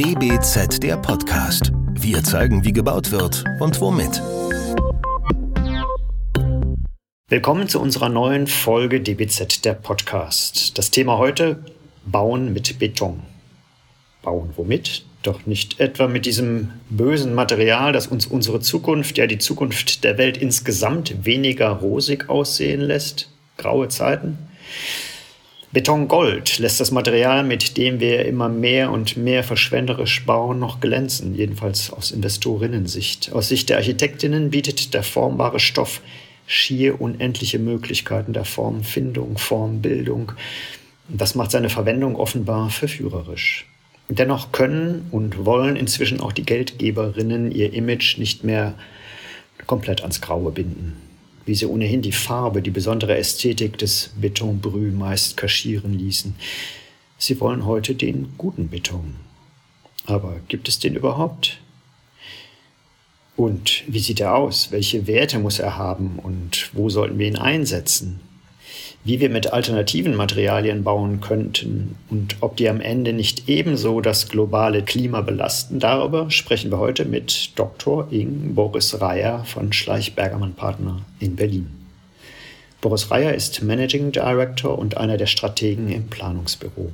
DBZ der Podcast. Wir zeigen, wie gebaut wird und womit. Willkommen zu unserer neuen Folge DBZ der Podcast. Das Thema heute Bauen mit Beton. Bauen womit? Doch nicht etwa mit diesem bösen Material, das uns unsere Zukunft, ja die Zukunft der Welt insgesamt weniger rosig aussehen lässt. Graue Zeiten. Betongold lässt das Material, mit dem wir immer mehr und mehr verschwenderisch bauen, noch glänzen, jedenfalls aus Investorinnensicht. Aus Sicht der Architektinnen bietet der formbare Stoff schier unendliche Möglichkeiten der Formfindung, Formbildung. Das macht seine Verwendung offenbar verführerisch. Dennoch können und wollen inzwischen auch die Geldgeberinnen ihr Image nicht mehr komplett ans Graue binden wie sie ohnehin die Farbe, die besondere Ästhetik des Betonbrü meist kaschieren ließen. Sie wollen heute den guten Beton. Aber gibt es den überhaupt? Und wie sieht er aus? Welche Werte muss er haben und wo sollten wir ihn einsetzen? Wie wir mit alternativen Materialien bauen könnten und ob die am Ende nicht ebenso das globale Klima belasten. Darüber sprechen wir heute mit Dr. Ing Boris Reier von Schleich-Bergermann Partner in Berlin. Boris Reier ist Managing Director und einer der Strategen im Planungsbüro.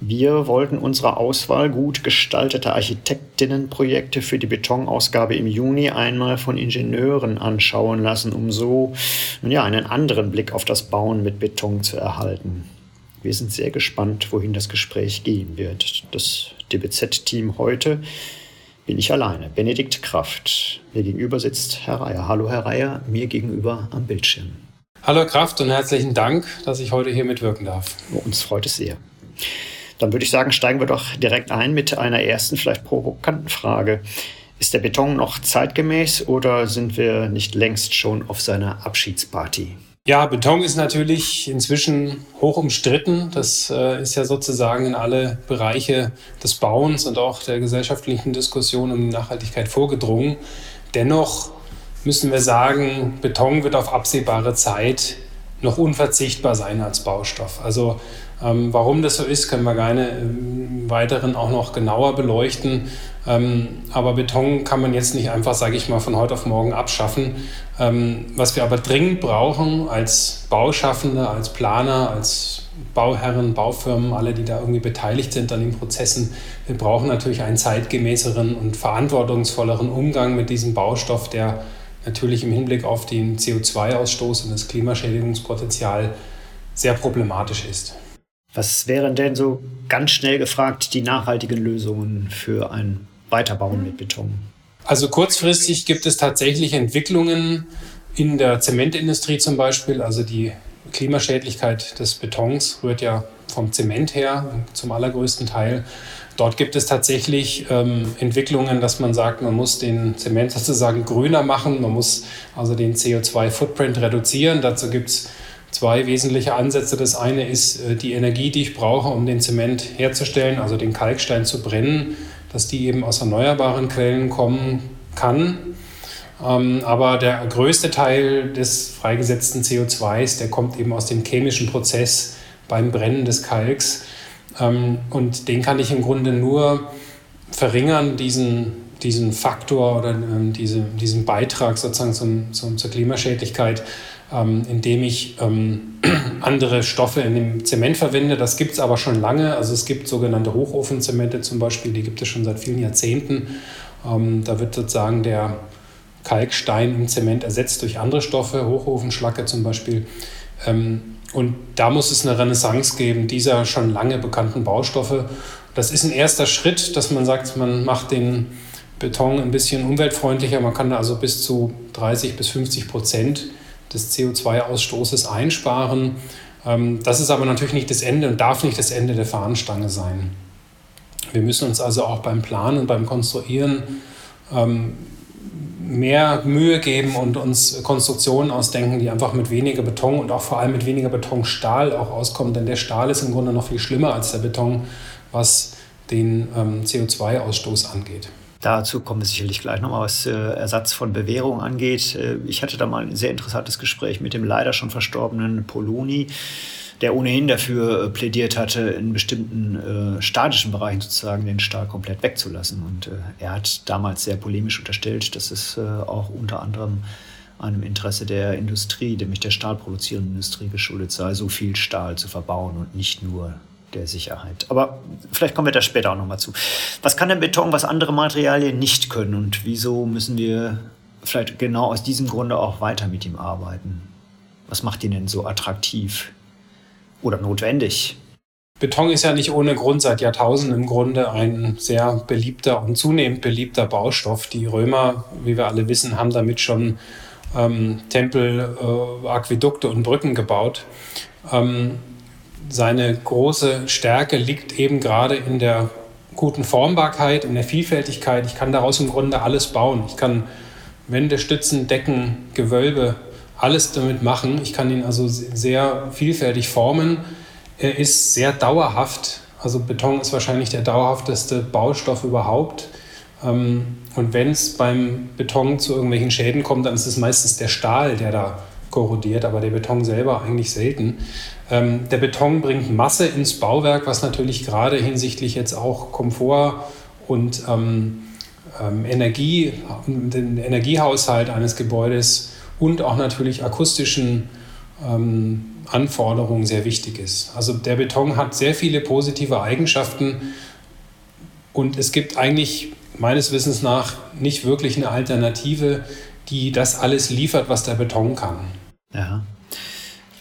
Wir wollten unsere Auswahl gut gestalteter Architektinnenprojekte für die Betonausgabe im Juni einmal von Ingenieuren anschauen lassen, um so ja, einen anderen Blick auf das Bauen mit Beton zu erhalten. Wir sind sehr gespannt, wohin das Gespräch gehen wird. Das DBZ-Team heute bin ich alleine. Benedikt Kraft. Mir gegenüber sitzt Herr Reier. Hallo Herr Reier, mir gegenüber am Bildschirm. Hallo Kraft und herzlichen Dank, dass ich heute hier mitwirken darf. Uns freut es sehr. Dann würde ich sagen, steigen wir doch direkt ein mit einer ersten, vielleicht provokanten Frage. Ist der Beton noch zeitgemäß oder sind wir nicht längst schon auf seiner Abschiedsparty? Ja, Beton ist natürlich inzwischen hoch umstritten. Das äh, ist ja sozusagen in alle Bereiche des Bauens und auch der gesellschaftlichen Diskussion um Nachhaltigkeit vorgedrungen. Dennoch müssen wir sagen, Beton wird auf absehbare Zeit noch unverzichtbar sein als Baustoff. Also ähm, warum das so ist, können wir gerne im Weiteren auch noch genauer beleuchten. Ähm, aber Beton kann man jetzt nicht einfach, sage ich mal, von heute auf morgen abschaffen. Ähm, was wir aber dringend brauchen als Bauschaffende, als Planer, als Bauherren, Baufirmen, alle, die da irgendwie beteiligt sind an den Prozessen, wir brauchen natürlich einen zeitgemäßeren und verantwortungsvolleren Umgang mit diesem Baustoff, der natürlich im Hinblick auf den CO2-Ausstoß und das Klimaschädigungspotenzial sehr problematisch ist. Was wären denn so ganz schnell gefragt die nachhaltigen Lösungen für ein Weiterbauen mit Beton? Also kurzfristig gibt es tatsächlich Entwicklungen in der Zementindustrie zum Beispiel. Also die Klimaschädlichkeit des Betons rührt ja vom Zement her zum allergrößten Teil. Dort gibt es tatsächlich ähm, Entwicklungen, dass man sagt, man muss den Zement sozusagen grüner machen, man muss also den CO2-Footprint reduzieren. Dazu gibt es zwei wesentliche Ansätze. Das eine ist äh, die Energie, die ich brauche, um den Zement herzustellen, also den Kalkstein zu brennen, dass die eben aus erneuerbaren Quellen kommen kann. Ähm, aber der größte Teil des freigesetzten CO2s, der kommt eben aus dem chemischen Prozess beim Brennen des Kalks. Ähm, und den kann ich im Grunde nur verringern, diesen, diesen Faktor oder ähm, diese, diesen Beitrag sozusagen zum, zum, zur Klimaschädlichkeit, ähm, indem ich ähm, andere Stoffe in dem Zement verwende. Das gibt es aber schon lange. Also es gibt sogenannte Hochofenzemente zum Beispiel, die gibt es schon seit vielen Jahrzehnten. Ähm, da wird sozusagen der Kalkstein im Zement ersetzt durch andere Stoffe, Hochofenschlacke zum Beispiel. Ähm, und da muss es eine Renaissance geben, dieser schon lange bekannten Baustoffe. Das ist ein erster Schritt, dass man sagt, man macht den Beton ein bisschen umweltfreundlicher. Man kann da also bis zu 30 bis 50 Prozent des CO2-Ausstoßes einsparen. Ähm, das ist aber natürlich nicht das Ende und darf nicht das Ende der Fahnenstange sein. Wir müssen uns also auch beim Planen und beim Konstruieren ähm, mehr Mühe geben und uns Konstruktionen ausdenken, die einfach mit weniger Beton und auch vor allem mit weniger Betonstahl auch auskommen. Denn der Stahl ist im Grunde noch viel schlimmer als der Beton, was den ähm, CO2-Ausstoß angeht. Dazu kommen wir sicherlich gleich nochmal, was äh, Ersatz von Bewährung angeht. Äh, ich hatte da mal ein sehr interessantes Gespräch mit dem leider schon verstorbenen Poloni. der ohnehin dafür äh, plädiert hatte, in bestimmten äh, statischen Bereichen sozusagen den Stahl komplett wegzulassen. Und äh, er hat damals sehr polemisch unterstellt, dass es äh, auch unter anderem einem Interesse der Industrie, nämlich der stahlproduzierenden Industrie geschuldet sei, so viel Stahl zu verbauen und nicht nur der Sicherheit. Aber vielleicht kommen wir da später auch nochmal zu. Was kann denn Beton, was andere Materialien nicht können und wieso müssen wir vielleicht genau aus diesem Grunde auch weiter mit ihm arbeiten? Was macht ihn denn so attraktiv oder notwendig? Beton ist ja nicht ohne Grund seit Jahrtausenden im Grunde ein sehr beliebter und zunehmend beliebter Baustoff. Die Römer, wie wir alle wissen, haben damit schon ähm, Tempel, äh, Aquädukte und Brücken gebaut. Ähm, seine große Stärke liegt eben gerade in der guten Formbarkeit, in der Vielfältigkeit. Ich kann daraus im Grunde alles bauen. Ich kann Wände, Stützen, Decken, Gewölbe, alles damit machen. Ich kann ihn also sehr vielfältig formen. Er ist sehr dauerhaft. Also Beton ist wahrscheinlich der dauerhafteste Baustoff überhaupt. Ähm, und wenn es beim Beton zu irgendwelchen Schäden kommt, dann ist es meistens der Stahl, der da korrodiert, aber der Beton selber eigentlich selten. Ähm, der Beton bringt Masse ins Bauwerk, was natürlich gerade hinsichtlich jetzt auch Komfort und ähm, ähm, Energie, den Energiehaushalt eines Gebäudes und auch natürlich akustischen ähm, Anforderungen sehr wichtig ist. Also der Beton hat sehr viele positive Eigenschaften und es gibt eigentlich meines Wissens nach nicht wirklich eine Alternative, die das alles liefert, was der Beton kann. Ja.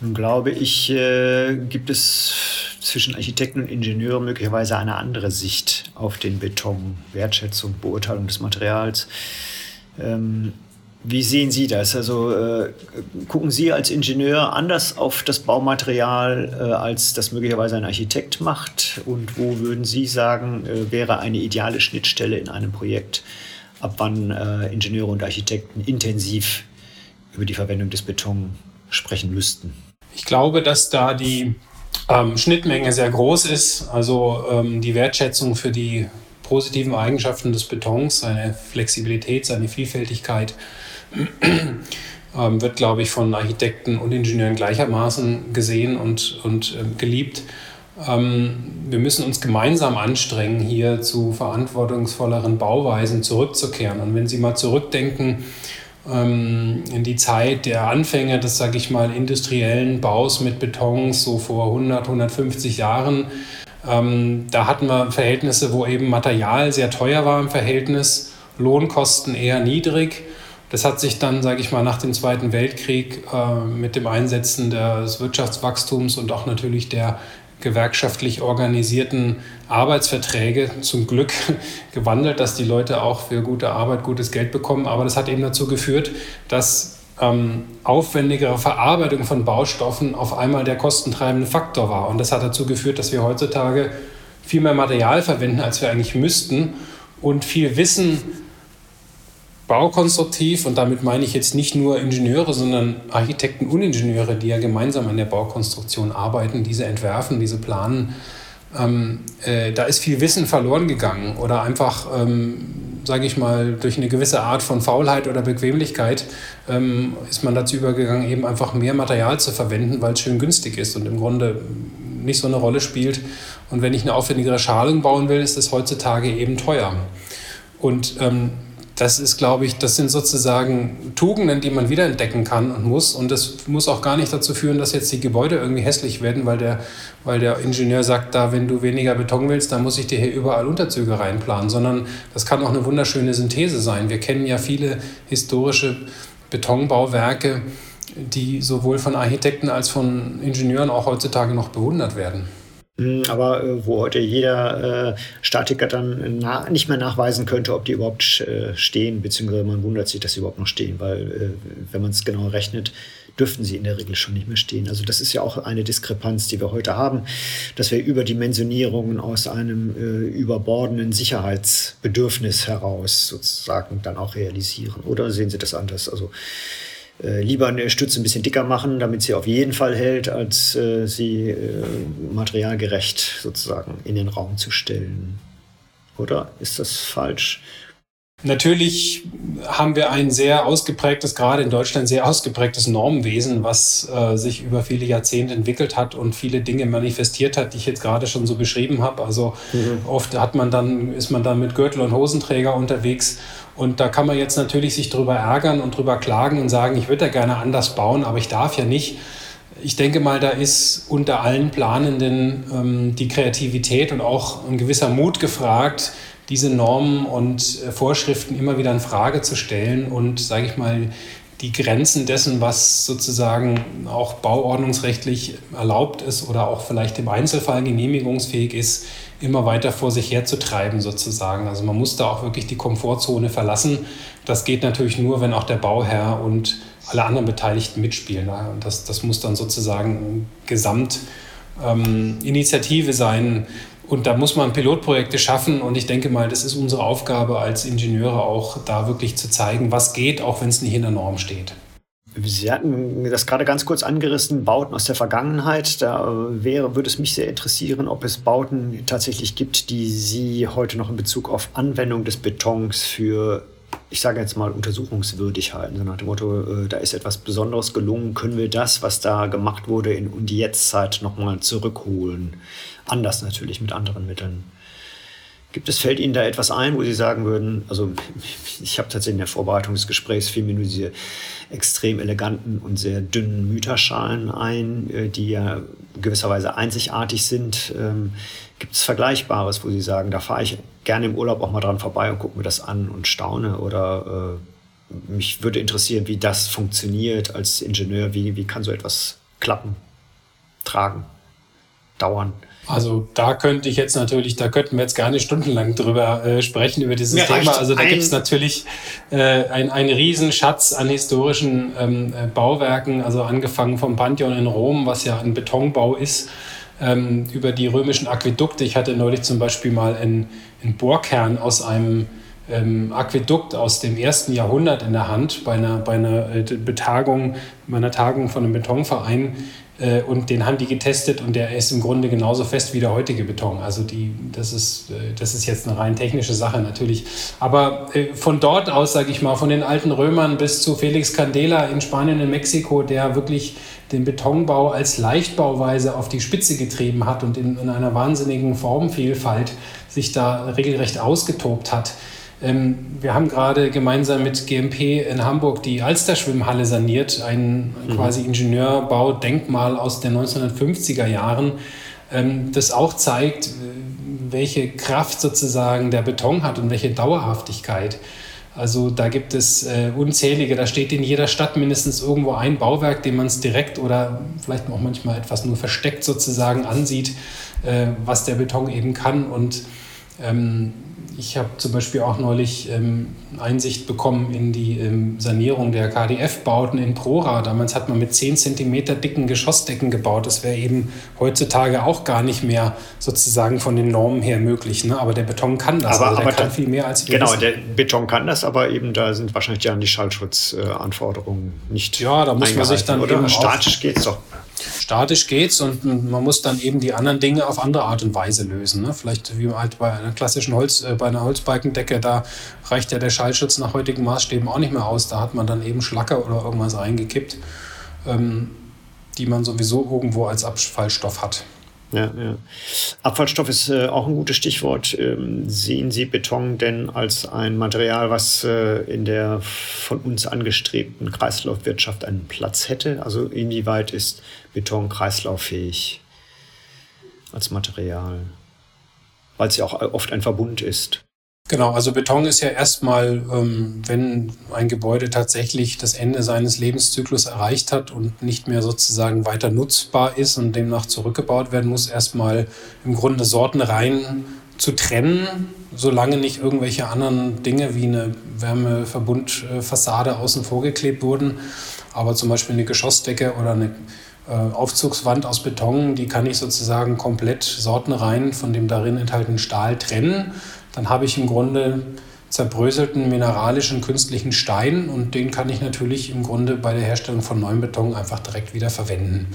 Nun glaube ich, äh, gibt es zwischen Architekten und Ingenieuren möglicherweise eine andere Sicht auf den Beton, Wertschätzung, Beurteilung des Materials. Ähm, wie sehen Sie das? Also äh, gucken Sie als Ingenieur anders auf das Baumaterial, äh, als das möglicherweise ein Architekt macht? Und wo würden Sie sagen, äh, wäre eine ideale Schnittstelle in einem Projekt, ab wann äh, Ingenieure und Architekten intensiv über die Verwendung des Beton sprechen müssten? Ich glaube, dass da die ähm, Schnittmenge sehr groß ist. Also ähm, die Wertschätzung für die positiven Eigenschaften des Betons, seine Flexibilität, seine Vielfältigkeit, ähm, wird, glaube ich, von Architekten und Ingenieuren gleichermaßen gesehen und, und äh, geliebt. Ähm, wir müssen uns gemeinsam anstrengen, hier zu verantwortungsvolleren Bauweisen zurückzukehren. Und wenn Sie mal zurückdenken, in die Zeit der Anfänge des, sage ich mal, industriellen Baus mit Betons, so vor 100, 150 Jahren, ähm, da hatten wir Verhältnisse, wo eben Material sehr teuer war im Verhältnis, Lohnkosten eher niedrig. Das hat sich dann, sage ich mal, nach dem Zweiten Weltkrieg äh, mit dem Einsetzen des Wirtschaftswachstums und auch natürlich der gewerkschaftlich organisierten Arbeitsverträge zum Glück gewandelt, dass die Leute auch für gute Arbeit gutes Geld bekommen. Aber das hat eben dazu geführt, dass ähm, aufwendigere Verarbeitung von Baustoffen auf einmal der kostentreibende Faktor war. Und das hat dazu geführt, dass wir heutzutage viel mehr Material verwenden, als wir eigentlich müssten und viel Wissen baukonstruktiv, und damit meine ich jetzt nicht nur Ingenieure, sondern Architekten und Ingenieure, die ja gemeinsam an der Baukonstruktion arbeiten, diese entwerfen, diese planen, ähm, äh, da ist viel Wissen verloren gegangen oder einfach, ähm, sage ich mal, durch eine gewisse Art von Faulheit oder Bequemlichkeit ähm, ist man dazu übergegangen, eben einfach mehr Material zu verwenden, weil es schön günstig ist und im Grunde nicht so eine Rolle spielt. Und wenn ich eine aufwendigere Schalung bauen will, ist das heutzutage eben teuer. Und ähm, das ist, glaube ich, das sind sozusagen Tugenden, die man wiederentdecken kann und muss. Und das muss auch gar nicht dazu führen, dass jetzt die Gebäude irgendwie hässlich werden, weil der, weil der Ingenieur sagt, da, wenn du weniger Beton willst, dann muss ich dir hier überall Unterzüge reinplanen, sondern das kann auch eine wunderschöne Synthese sein. Wir kennen ja viele historische Betonbauwerke, die sowohl von Architekten als von Ingenieuren auch heutzutage noch bewundert werden. Hm, aber äh, wo heute jeder äh, Statiker dann na, nicht mehr nachweisen könnte, ob die überhaupt äh, stehen, beziehungsweise man wundert sich, dass sie überhaupt noch stehen, weil äh, wenn man es genau rechnet, dürften sie in der Regel schon nicht mehr stehen. Also das ist ja auch eine Diskrepanz, die wir heute haben, dass wir Überdimensionierungen aus einem äh, überbordenden Sicherheitsbedürfnis heraus sozusagen dann auch realisieren. Oder sehen Sie das anders? Also äh, lieber eine Stütze ein bisschen dicker machen, damit sie auf jeden Fall hält, als äh, sie äh, materialgerecht sozusagen in den Raum zu stellen. Oder ist das falsch? Natürlich haben wir ein sehr ausgeprägtes, gerade in Deutschland sehr ausgeprägtes Normwesen, was äh, sich über viele Jahrzehnte entwickelt hat und viele Dinge manifestiert hat, die ich jetzt gerade schon so beschrieben habe. Also mhm. oft hat man dann, ist man dann mit Gürtel und Hosenträger unterwegs und da kann man jetzt natürlich sich drüber ärgern und drüber klagen und sagen, ich würde ja gerne anders bauen, aber ich darf ja nicht. Ich denke mal, da ist unter allen Planenden ähm, die Kreativität und auch ein gewisser Mut gefragt, diese Normen und äh, Vorschriften immer wieder in Frage zu stellen und, sage ich mal, die Grenzen dessen, was sozusagen auch bauordnungsrechtlich erlaubt ist oder auch vielleicht im Einzelfall genehmigungsfähig ist, immer weiter vor sich herzutreiben sozusagen. Also man muss da auch wirklich die Komfortzone verlassen. Das geht natürlich nur, wenn auch der Bauherr und alle anderen Beteiligten mitspielen. Das, das muss dann sozusagen Gesamtinitiative ähm, sein, und da muss man Pilotprojekte schaffen. Und ich denke mal, das ist unsere Aufgabe als Ingenieure auch, da wirklich zu zeigen, was geht, auch wenn es nicht in der Norm steht. Sie hatten das gerade ganz kurz angerissen, Bauten aus der Vergangenheit. Da wäre, würde es mich sehr interessieren, ob es Bauten tatsächlich gibt, die Sie heute noch in Bezug auf Anwendung des Betons für, ich sage jetzt mal, untersuchungswürdig halten. So nach dem Motto, äh, da ist etwas Besonderes gelungen, können wir das, was da gemacht wurde, in die Jetztzeit nochmal zurückholen. Anders natürlich mit anderen Mitteln. Gibt es, fällt Ihnen da etwas ein, wo Sie sagen würden, also ich habe tatsächlich in der Vorbereitung des Gesprächs fiel mir nur diese extrem eleganten und sehr dünnen Müterschalen ein, äh, die ja gewisserweise einzigartig sind. Ähm, Gibt es Vergleichbares, wo Sie sagen, da fahre ich gerne im Urlaub auch mal dran vorbei und gucke mir das an und staune? Oder äh, mich würde interessieren, wie das funktioniert als Ingenieur. Wie, wie kann so etwas klappen, tragen, dauern? Also da könnte ich jetzt natürlich, da könnten wir jetzt gar nicht stundenlang drüber äh, sprechen, über dieses Mir Thema. Also da gibt es natürlich äh, ein, einen Riesenschatz an historischen ähm, äh, Bauwerken, also angefangen vom Pantheon in Rom, was ja ein Betonbau ist, ähm, über die römischen Aquädukte. Ich hatte neulich zum Beispiel mal einen, einen Bohrkern aus einem ähm, Aquädukt aus dem ersten Jahrhundert in der Hand bei einer, bei einer äh, Betagung, bei einer Tagung von einem Betonverein äh, und den haben die getestet und der ist im Grunde genauso fest wie der heutige Beton. Also die, das, ist, äh, das ist jetzt eine rein technische Sache natürlich. Aber äh, von dort aus, sage ich mal, von den alten Römern bis zu Felix Candela in Spanien und Mexiko, der wirklich den Betonbau als Leichtbauweise auf die Spitze getrieben hat und in, in einer wahnsinnigen Formvielfalt sich da regelrecht ausgetobt hat. Ähm, wir haben gerade gemeinsam mit GMP in Hamburg die Alster-Schwimmhalle saniert, ein mhm. quasi Ingenieurbaudenkmal aus den 1950er Jahren, ähm, das auch zeigt, äh, welche Kraft sozusagen der Beton hat und welche Dauerhaftigkeit. Also da gibt es äh, unzählige, da steht in jeder Stadt mindestens irgendwo ein Bauwerk, dem man es direkt oder vielleicht auch manchmal etwas nur versteckt sozusagen ansieht, äh, was der Beton eben kann. Und ähm, ich habe zum Beispiel auch neulich ähm, Einsicht bekommen in die ähm, Sanierung der KDF-Bauten in Prora. Damals hat man mit 10 cm dicken Geschossdecken gebaut. Das wäre eben heutzutage auch gar nicht mehr sozusagen von den Normen her möglich. Ne? Aber der Beton kann das. Aber, also der aber kann viel mehr als wir Genau, wissen. der Beton kann das, aber eben da sind wahrscheinlich dann die Schallschutzanforderungen nicht. Ja, da muss man sich dann oder? Statisch geht es doch. Statisch geht's und man muss dann eben die anderen Dinge auf andere Art und Weise lösen. Ne? Vielleicht wie halt bei einer klassischen Holz, äh, bei einer Holzbalkendecke, da reicht ja der Schallschutz nach heutigen Maßstäben auch nicht mehr aus. Da hat man dann eben Schlacker oder irgendwas reingekippt, ähm, die man sowieso irgendwo als Abfallstoff hat. Ja, ja. Abfallstoff ist äh, auch ein gutes Stichwort. Ähm, sehen Sie Beton denn als ein Material, was äh, in der von uns angestrebten Kreislaufwirtschaft einen Platz hätte? Also inwieweit ist Beton kreislauffähig als Material? Weil es ja auch oft ein Verbund ist. Genau, also Beton ist ja erstmal, ähm, wenn ein Gebäude tatsächlich das Ende seines Lebenszyklus erreicht hat und nicht mehr sozusagen weiter nutzbar ist und demnach zurückgebaut werden muss, erstmal im Grunde sortenrein zu trennen, solange nicht irgendwelche anderen Dinge wie eine Wärmeverbundfassade außen vor geklebt wurden. Aber zum Beispiel eine Geschossdecke oder eine äh, Aufzugswand aus Beton, die kann ich sozusagen komplett sortenrein von dem darin enthaltenen Stahl trennen dann habe ich im Grunde zerbröselten mineralischen künstlichen Stein und den kann ich natürlich im Grunde bei der Herstellung von neuem Beton einfach direkt wieder verwenden.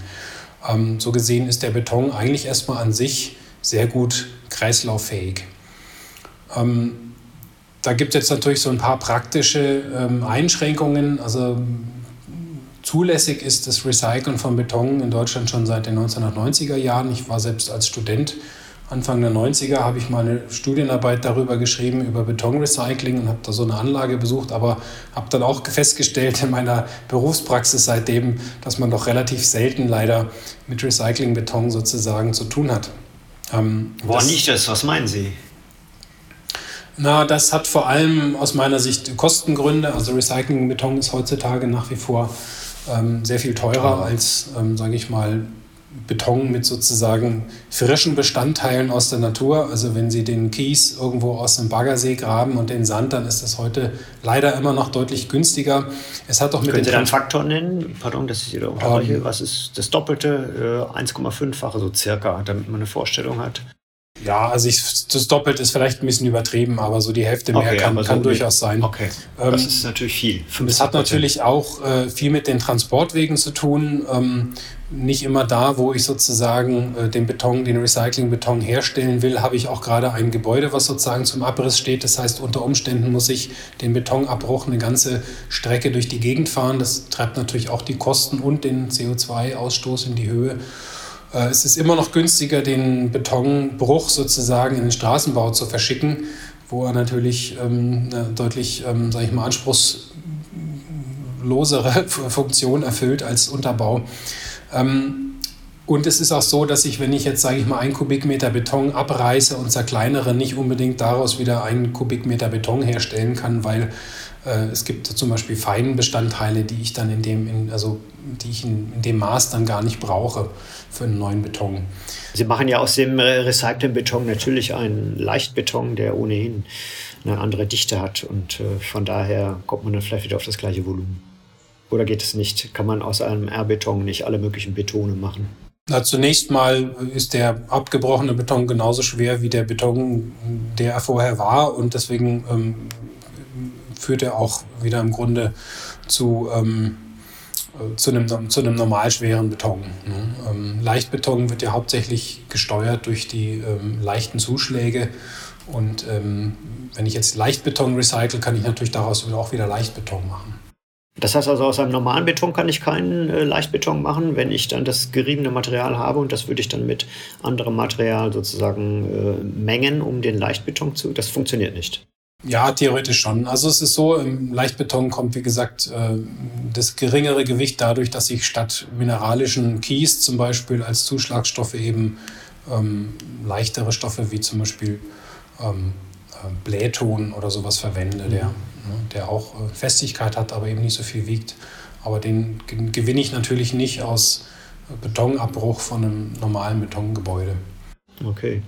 Ähm, so gesehen ist der Beton eigentlich erstmal an sich sehr gut kreislauffähig. Ähm, da gibt es jetzt natürlich so ein paar praktische ähm, Einschränkungen. Also zulässig ist das Recyceln von Beton in Deutschland schon seit den 1990er Jahren. Ich war selbst als Student Anfang der 90er habe ich mal eine Studienarbeit darüber geschrieben, über Betonrecycling und habe da so eine Anlage besucht, aber habe dann auch festgestellt in meiner Berufspraxis seitdem, dass man doch relativ selten leider mit Recyclingbeton sozusagen zu tun hat. Ähm, Woran liegt das? Was meinen Sie? Na, das hat vor allem aus meiner Sicht Kostengründe. Also Recyclingbeton ist heutzutage nach wie vor ähm, sehr viel teurer als, ähm, sage ich mal, Beton mit sozusagen frischen Bestandteilen aus der Natur. Also wenn Sie den Kies irgendwo aus dem Baggersee graben und den Sand, dann ist das heute leider immer noch deutlich günstiger. Es hat doch mit Können Sie da einen Faktor nennen? Pardon, dass ich Sie da unterbreche. Um, Was ist das Doppelte, äh, 1,5-fache so circa, damit man eine Vorstellung hat? Ja, also ich, das Doppelte ist vielleicht ein bisschen übertrieben, aber so die Hälfte mehr okay, kann, kann so durchaus sein. Okay, ähm, das ist natürlich viel. Es hat natürlich auch äh, viel mit den Transportwegen zu tun. Ähm, nicht immer da, wo ich sozusagen äh, den Beton, den Recyclingbeton herstellen will, habe ich auch gerade ein Gebäude, was sozusagen zum Abriss steht. Das heißt, unter Umständen muss ich den Betonabbruch eine ganze Strecke durch die Gegend fahren. Das treibt natürlich auch die Kosten und den CO2-Ausstoß in die Höhe. Äh, es ist immer noch günstiger, den Betonbruch sozusagen in den Straßenbau zu verschicken, wo er natürlich ähm, eine deutlich, ähm, sage ich mal, anspruchslosere Funktion erfüllt als Unterbau. Ähm, und es ist auch so, dass ich, wenn ich jetzt, sage ich mal, einen Kubikmeter Beton abreiße und zerkleinere, nicht unbedingt daraus wieder einen Kubikmeter Beton herstellen kann, weil äh, es gibt zum Beispiel Feinbestandteile, die ich dann in dem, in, also die ich in, in, dem Maß dann gar nicht brauche für einen neuen Beton. Sie machen ja aus dem recycelten Beton natürlich einen Leichtbeton, der ohnehin eine andere Dichte hat und äh, von daher kommt man dann vielleicht wieder auf das gleiche Volumen. Oder geht es nicht? Kann man aus einem R-Beton nicht alle möglichen Betone machen? Na, zunächst mal ist der abgebrochene Beton genauso schwer wie der Beton, der er vorher war. Und deswegen ähm, führt er auch wieder im Grunde zu, ähm, äh, zu, einem, zu einem normal schweren Beton. Ne? Ähm, Leichtbeton wird ja hauptsächlich gesteuert durch die ähm, leichten Zuschläge. Und ähm, wenn ich jetzt Leichtbeton recycle, kann ich natürlich daraus auch wieder Leichtbeton machen. Das heißt also, aus einem normalen Beton kann ich keinen äh, Leichtbeton machen, wenn ich dann das geriebene Material habe und das würde ich dann mit anderem Material sozusagen äh, mengen, um den Leichtbeton zu. Das funktioniert nicht. Ja, theoretisch schon. Also es ist so, im Leichtbeton kommt, wie gesagt, äh, das geringere Gewicht dadurch, dass ich statt mineralischen Kies zum Beispiel als Zuschlagstoffe eben ähm, leichtere Stoffe wie zum Beispiel ähm, äh, Blähton oder sowas verwende, der, mhm. ne, der auch äh, Festigkeit hat, aber eben nicht so viel wiegt. Aber den gewinne ich natürlich nicht aus Betonabbruch von einem normalen Betongebäude. Okay.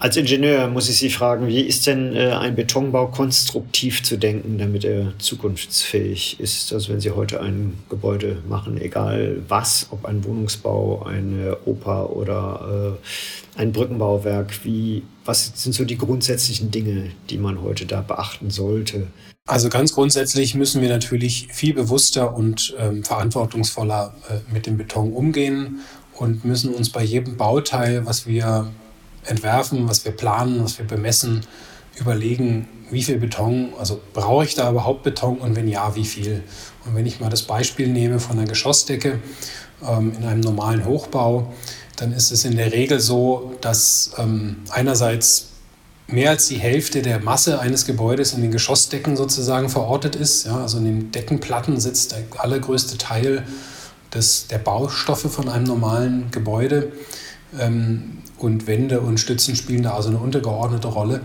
Als Ingenieur muss ich Sie fragen, wie ist denn äh, ein Betonbau konstruktiv zu denken, damit er zukunftsfähig ist? Also wenn Sie heute ein Gebäude machen, egal was, ob ein Wohnungsbau, eine Oper oder äh, ein Brückenbauwerk, wie, was sind so die grundsätzlichen Dinge, die man heute da beachten sollte? Also ganz grundsätzlich müssen wir natürlich viel bewusster und ähm, verantwortungsvoller äh, mit dem Beton umgehen und müssen uns bei jedem Bauteil, was wir entwerfen, was wir planen, was wir bemessen, überlegen, wie viel Beton, also brauche ich da überhaupt Beton und wenn ja, wie viel. Und wenn ich mal das Beispiel nehme von einer Geschossdecke ähm, in einem normalen Hochbau, dann ist es in der Regel so, dass ähm, einerseits mehr als die Hälfte der Masse eines Gebäudes in den Geschossdecken sozusagen verortet ist. Ja, also in den Deckenplatten sitzt der allergrößte Teil des, der Baustoffe von einem normalen Gebäude. Ähm, und Wände und Stützen spielen da also eine untergeordnete Rolle.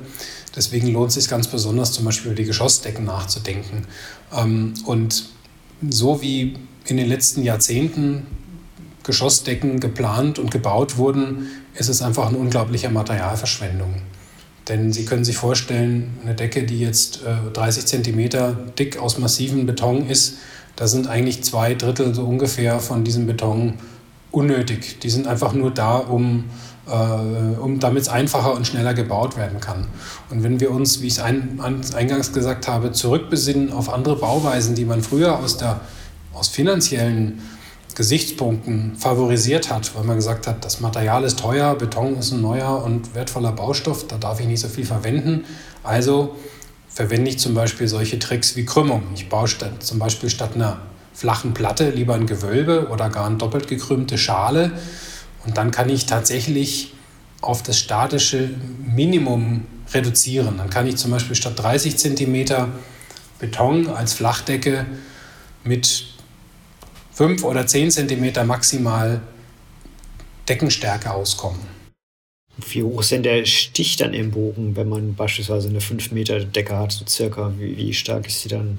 Deswegen lohnt es sich ganz besonders zum Beispiel über die Geschossdecken nachzudenken. Ähm, und so wie in den letzten Jahrzehnten Geschossdecken geplant und gebaut wurden, ist es einfach eine unglaubliche Materialverschwendung. Denn Sie können sich vorstellen, eine Decke, die jetzt 30 äh, Zentimeter dick aus massivem Beton ist, da sind eigentlich zwei Drittel so ungefähr von diesem Beton unnötig. Die sind einfach nur da, um um, damit es einfacher und schneller gebaut werden kann. Und wenn wir uns, wie ich es ein, eingangs gesagt habe, zurückbesinnen auf andere Bauweisen, die man früher aus, der, aus finanziellen Gesichtspunkten favorisiert hat, weil man gesagt hat, das Material ist teuer, Beton ist ein neuer und wertvoller Baustoff, da darf ich nicht so viel verwenden. Also verwende ich zum Beispiel solche Tricks wie Krümmung. Ich baue statt, zum Beispiel statt einer flachen Platte lieber ein Gewölbe oder gar eine doppelt gekrümmte Schale. Und dann kann ich tatsächlich auf das statische Minimum reduzieren. Dann kann ich zum Beispiel statt 30 cm Beton als Flachdecke mit 5 oder 10 cm maximal Deckenstärke auskommen. Wie hoch ist denn der Stich dann im Bogen, wenn man beispielsweise eine 5 Meter Decke hat, so circa? Wie, wie stark ist sie dann?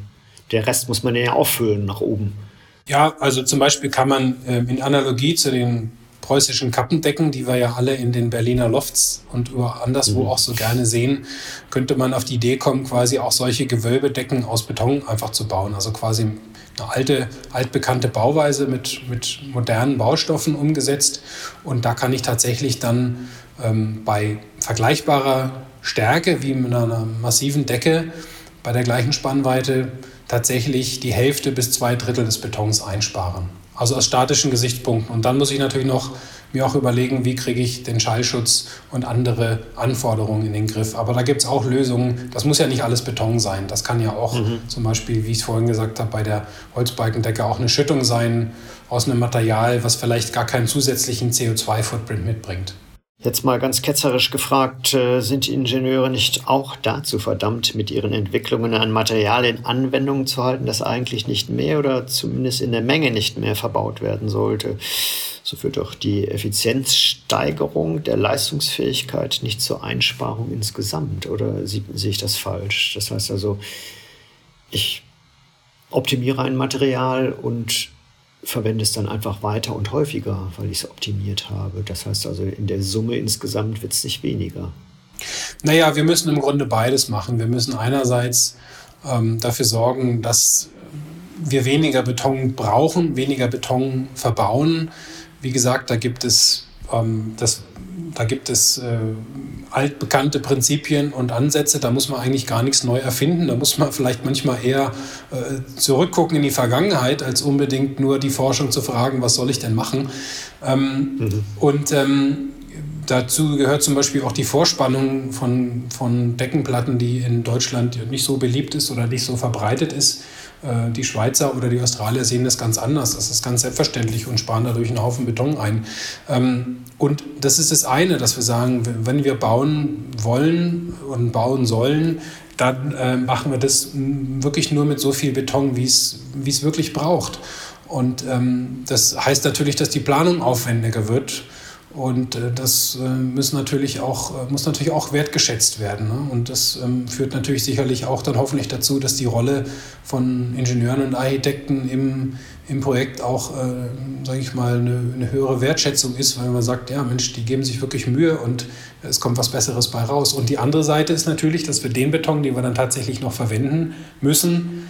Der Rest muss man ja auffüllen nach oben. Ja, also zum Beispiel kann man äh, in Analogie zu den preußischen Kappendecken, die wir ja alle in den Berliner Lofts und anderswo mhm. auch so gerne sehen, könnte man auf die Idee kommen, quasi auch solche Gewölbedecken aus Beton einfach zu bauen. Also quasi eine alte, altbekannte Bauweise mit, mit modernen Baustoffen umgesetzt. Und da kann ich tatsächlich dann ähm, bei vergleichbarer Stärke wie mit einer massiven Decke bei der gleichen Spannweite tatsächlich die Hälfte bis zwei Drittel des Betons einsparen. Also aus statischen Gesichtspunkten. Und dann muss ich natürlich noch mir auch überlegen, wie kriege ich den Schallschutz und andere Anforderungen in den Griff. Aber da gibt es auch Lösungen. Das muss ja nicht alles Beton sein. Das kann ja auch mhm. zum Beispiel, wie ich es vorhin gesagt habe, bei der Holzbalkendecke auch eine Schüttung sein aus einem Material, was vielleicht gar keinen zusätzlichen CO2-Footprint mitbringt. Jetzt mal ganz ketzerisch gefragt, äh, sind Ingenieure nicht auch dazu verdammt, mit ihren Entwicklungen ein Material in Anwendung zu halten, das eigentlich nicht mehr oder zumindest in der Menge nicht mehr verbaut werden sollte? So führt doch die Effizienzsteigerung der Leistungsfähigkeit nicht zur Einsparung insgesamt. Oder sehe ich das falsch? Das heißt also, ich optimiere ein Material und verwende es dann einfach weiter und häufiger, weil ich es optimiert habe. Das heißt also, in der Summe insgesamt wird es nicht weniger. Naja, wir müssen im Grunde beides machen. Wir müssen einerseits ähm, dafür sorgen, dass wir weniger Beton brauchen, weniger Beton verbauen. Wie gesagt, da gibt es ähm, das da gibt es äh, altbekannte Prinzipien und Ansätze, da muss man eigentlich gar nichts neu erfinden. Da muss man vielleicht manchmal eher äh, zurückgucken in die Vergangenheit, als unbedingt nur die Forschung zu fragen, was soll ich denn machen. Ähm, mhm. Und ähm, dazu gehört zum Beispiel auch die Vorspannung von, von Deckenplatten, die in Deutschland nicht so beliebt ist oder nicht so verbreitet ist. Äh, die Schweizer oder die Australier sehen das ganz anders. Das ist ganz selbstverständlich und sparen dadurch einen Haufen Beton ein. Ähm, und das ist das eine, dass wir sagen, wenn wir bauen wollen und bauen sollen, dann äh, machen wir das wirklich nur mit so viel Beton, wie es wirklich braucht. Und ähm, das heißt natürlich, dass die Planung aufwendiger wird und äh, das äh, muss, natürlich auch, äh, muss natürlich auch wertgeschätzt werden. Ne? Und das ähm, führt natürlich sicherlich auch dann hoffentlich dazu, dass die Rolle von Ingenieuren und Architekten im, im Projekt auch, äh, sage ich mal, eine, eine, höhere Wertschätzung ist, weil man sagt, ja Mensch, die geben sich wirklich Mühe und es kommt was Besseres bei raus. Und die andere Seite ist natürlich, dass wir den Beton, den wir dann tatsächlich noch verwenden müssen,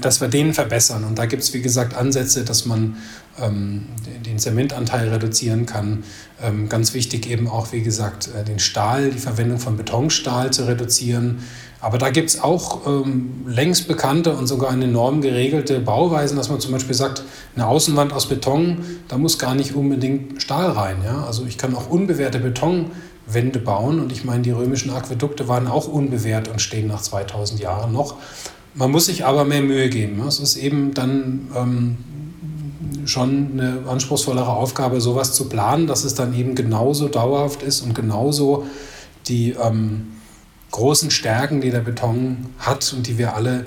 dass wir den verbessern. Und da gibt es, wie gesagt, Ansätze, dass man ähm, den Zementanteil reduzieren kann. Ähm, ganz wichtig eben auch, wie gesagt, äh, den Stahl, die Verwendung von Betonstahl zu reduzieren. Aber da gibt es auch ähm, längst bekannte und sogar eine Norm geregelte Bauweisen, dass man zum Beispiel sagt, eine Außenwand aus Beton, da muss gar nicht unbedingt Stahl rein. Ja? Also ich kann auch unbewehrte Betonwände bauen und ich meine, die römischen Aquädukte waren auch unbewehrt und stehen nach 2000 Jahren noch. Man muss sich aber mehr Mühe geben. Es ist eben dann ähm, schon eine anspruchsvollere Aufgabe, sowas zu planen, dass es dann eben genauso dauerhaft ist und genauso die ähm, großen Stärken, die der Beton hat und die wir alle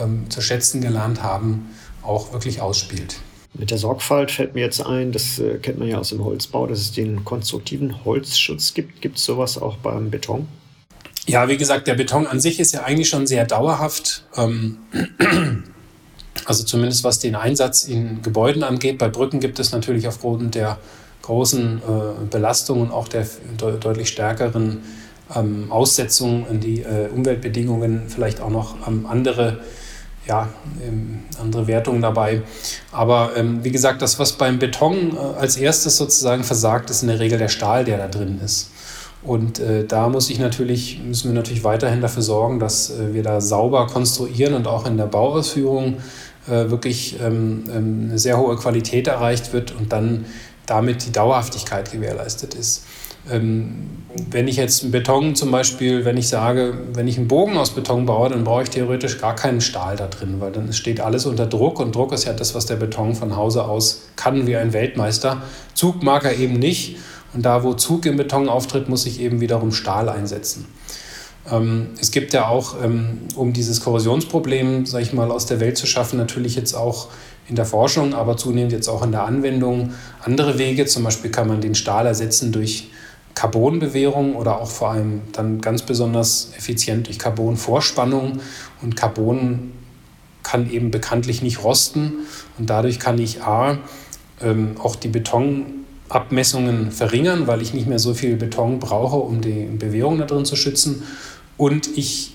ähm, zu schätzen gelernt haben, auch wirklich ausspielt. Mit der Sorgfalt fällt mir jetzt ein, das äh, kennt man ja aus dem Holzbau, dass es den konstruktiven Holzschutz gibt. Gibt es sowas auch beim Beton? Ja, wie gesagt, der Beton an sich ist ja eigentlich schon sehr dauerhaft. Ähm, also zumindest was den Einsatz in Gebäuden angeht. Bei Brücken gibt es natürlich aufgrund der großen äh, Belastung und auch der de deutlich stärkeren ähm, Aussetzung in die äh, Umweltbedingungen vielleicht auch noch ähm, andere, ja, ähm, andere Wertungen dabei. Aber ähm, wie gesagt, das, was beim Beton äh, als erstes sozusagen versagt, ist in der Regel der Stahl, der da drin ist. Und äh, da muss ich natürlich, müssen wir natürlich weiterhin dafür sorgen, dass äh, wir da sauber konstruieren und auch in der Bauausführung äh, wirklich ähm, ähm, eine sehr hohe Qualität erreicht wird und dann damit die Dauerhaftigkeit gewährleistet ist. Ähm, wenn ich jetzt Beton zum Beispiel, wenn ich sage, wenn ich einen Bogen aus Beton baue, dann brauche ich theoretisch gar keinen Stahl da drin, weil dann steht alles unter Druck und Druck ist ja das, was der Beton von Hause aus kann wie ein Weltmeister. Zug mag er eben nicht und da, wo Zug im Beton auftritt, muss ich eben wiederum Stahl einsetzen. Ähm, es gibt ja auch, ähm, um dieses Korrosionsproblem, sage ich mal, aus der Welt zu schaffen, natürlich jetzt auch in der Forschung, aber zunehmend jetzt auch in der Anwendung andere Wege. Zum Beispiel kann man den Stahl ersetzen durch Carbonbewehrung oder auch vor allem dann ganz besonders effizient durch Carbonvorspannung. Und Carbon kann eben bekanntlich nicht rosten und dadurch kann ich A, ähm, auch die Betonabmessungen verringern, weil ich nicht mehr so viel Beton brauche, um die Bewehrung da drin zu schützen. Und ich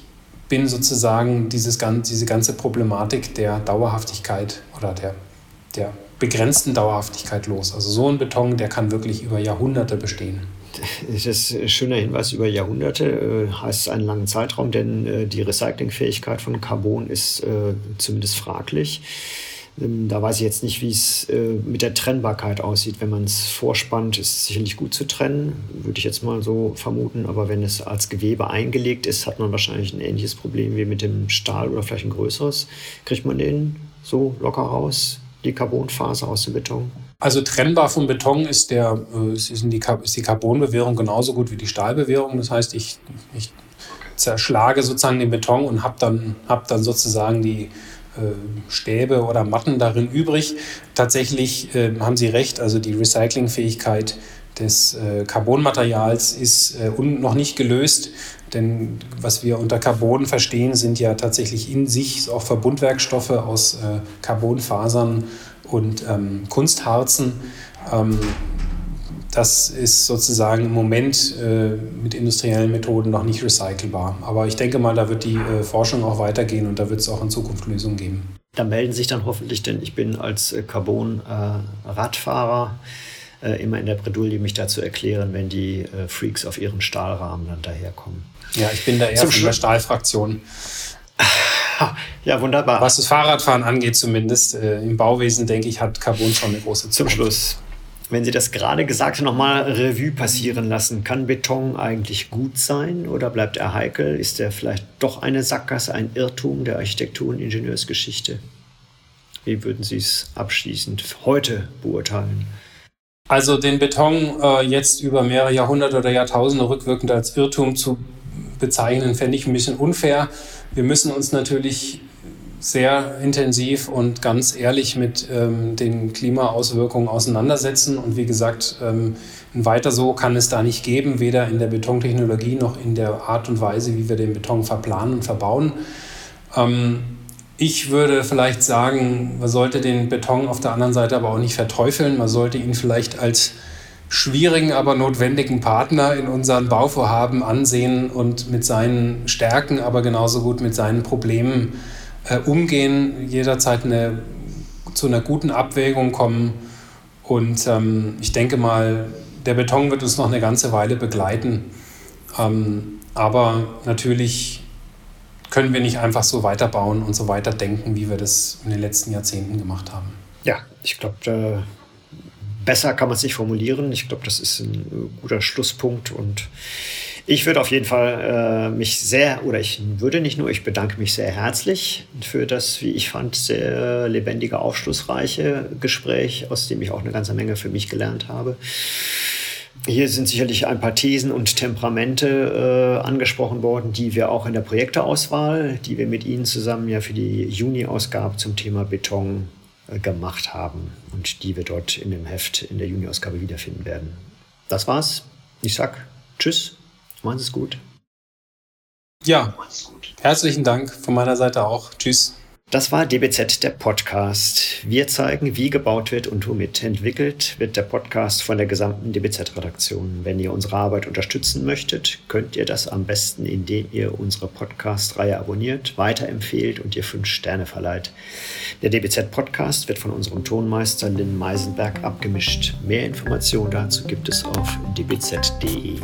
bin sozusagen dieses, diese ganze Problematik der Dauerhaftigkeit oder der, der begrenzten Dauerhaftigkeit los. Also so ein Beton, der kann wirklich über Jahrhunderte bestehen. Das ist ein schöner Hinweis über Jahrhunderte, äh, heißt einen langen Zeitraum, denn äh, die Recyclingfähigkeit von Carbon ist äh, zumindest fraglich. Ähm, da weiß ich jetzt nicht, wie es äh, mit der Trennbarkeit aussieht. Wenn man es vorspannt, ist es sicherlich gut zu trennen, würde ich jetzt mal so vermuten. Aber wenn es als Gewebe eingelegt ist, hat man wahrscheinlich ein ähnliches Problem wie mit dem Stahl oder vielleicht ein größeres. Kriegt man den so locker raus, die Carbonfaser aus dem Beton? Also trennbar vom Beton ist, der, äh, ist, die, ist die Carbonbewehrung genauso gut wie die Stahlbewehrung. Das heißt, ich, ich zerschlage sozusagen den Beton und habe dann, hab dann sozusagen die äh, Stäbe oder Matten darin übrig. Tatsächlich äh, haben Sie recht, also die Recyclingfähigkeit des äh, Carbonmaterials ist äh, noch nicht gelöst, denn was wir unter Carbon verstehen, sind ja tatsächlich in sich auch Verbundwerkstoffe aus äh, Carbonfasern und ähm, Kunstharzen. Ähm, das ist sozusagen im Moment äh, mit industriellen Methoden noch nicht recycelbar. Aber ich denke mal, da wird die äh, Forschung auch weitergehen und da wird es auch in Zukunft Lösungen geben. Da melden sich dann hoffentlich, denn ich bin als äh, Carbon-Radfahrer äh, immer in der Bredouille, mich dazu erklären, wenn die äh, Freaks auf ihren Stahlrahmen dann daherkommen. Ja, ich bin da eher Zum von der Stahlfraktion. Ja, wunderbar. Was das Fahrradfahren angeht, zumindest äh, im Bauwesen, denke ich, hat Carbon schon eine große Zukunft. Zum Schluss. Wenn Sie das gerade Gesagte nochmal Revue passieren lassen, kann Beton eigentlich gut sein oder bleibt er heikel? Ist er vielleicht doch eine Sackgasse, ein Irrtum der Architektur- und Ingenieursgeschichte? Wie würden Sie es abschließend heute beurteilen? Also den Beton äh, jetzt über mehrere Jahrhunderte oder Jahrtausende rückwirkend als Irrtum zu bezeichnen, fände ich ein bisschen unfair. Wir müssen uns natürlich sehr intensiv und ganz ehrlich mit ähm, den Klimaauswirkungen auseinandersetzen. Und wie gesagt, ähm, weiter so kann es da nicht geben, weder in der Betontechnologie noch in der Art und Weise, wie wir den Beton verplanen und verbauen. Ähm, ich würde vielleicht sagen, man sollte den Beton auf der anderen Seite aber auch nicht verteufeln. Man sollte ihn vielleicht als schwierigen, aber notwendigen Partner in unseren Bauvorhaben ansehen und mit seinen Stärken, aber genauso gut mit seinen Problemen äh, umgehen, jederzeit eine, zu einer guten Abwägung kommen. Und ähm, ich denke mal, der Beton wird uns noch eine ganze Weile begleiten. Ähm, aber natürlich können wir nicht einfach so weiterbauen und so weiterdenken, wie wir das in den letzten Jahrzehnten gemacht haben. Ja, ich glaube, besser kann man es nicht formulieren. Ich glaube, das ist ein äh, guter Schlusspunkt und ich würde auf jeden Fall äh, mich sehr, oder ich würde nicht nur, ich bedanke mich sehr herzlich für das, wie ich fand, sehr lebendige, aufschlussreiche Gespräch, aus dem ich auch eine ganze Menge für mich gelernt habe. Hier sind sicherlich ein paar Thesen und Temperamente äh, angesprochen worden, die wir auch in der Projekteauswahl, die wir mit Ihnen zusammen ja für die Juni-Ausgabe zum Thema Beton äh, gemacht haben und die wir dort in dem Heft in der Juni-Ausgabe wiederfinden werden. Das war's. Ich sag Tschüss, machen Sie es gut. Ja, herzlichen Dank von meiner Seite auch. Tschüss. Das war DBZ, der Podcast. Wir zeigen, wie gebaut wird und womit entwickelt wird der Podcast von der gesamten DBZ-Redaktion. Wenn ihr unsere Arbeit unterstützen möchtet, könnt ihr das am besten, indem ihr unsere Podcast-Reihe abonniert, weiterempfehlt und ihr fünf Sterne verleiht. Der DBZ-Podcast wird von unserem Tonmeister Lynn Meisenberg abgemischt. Mehr Informationen dazu gibt es auf dbz.de.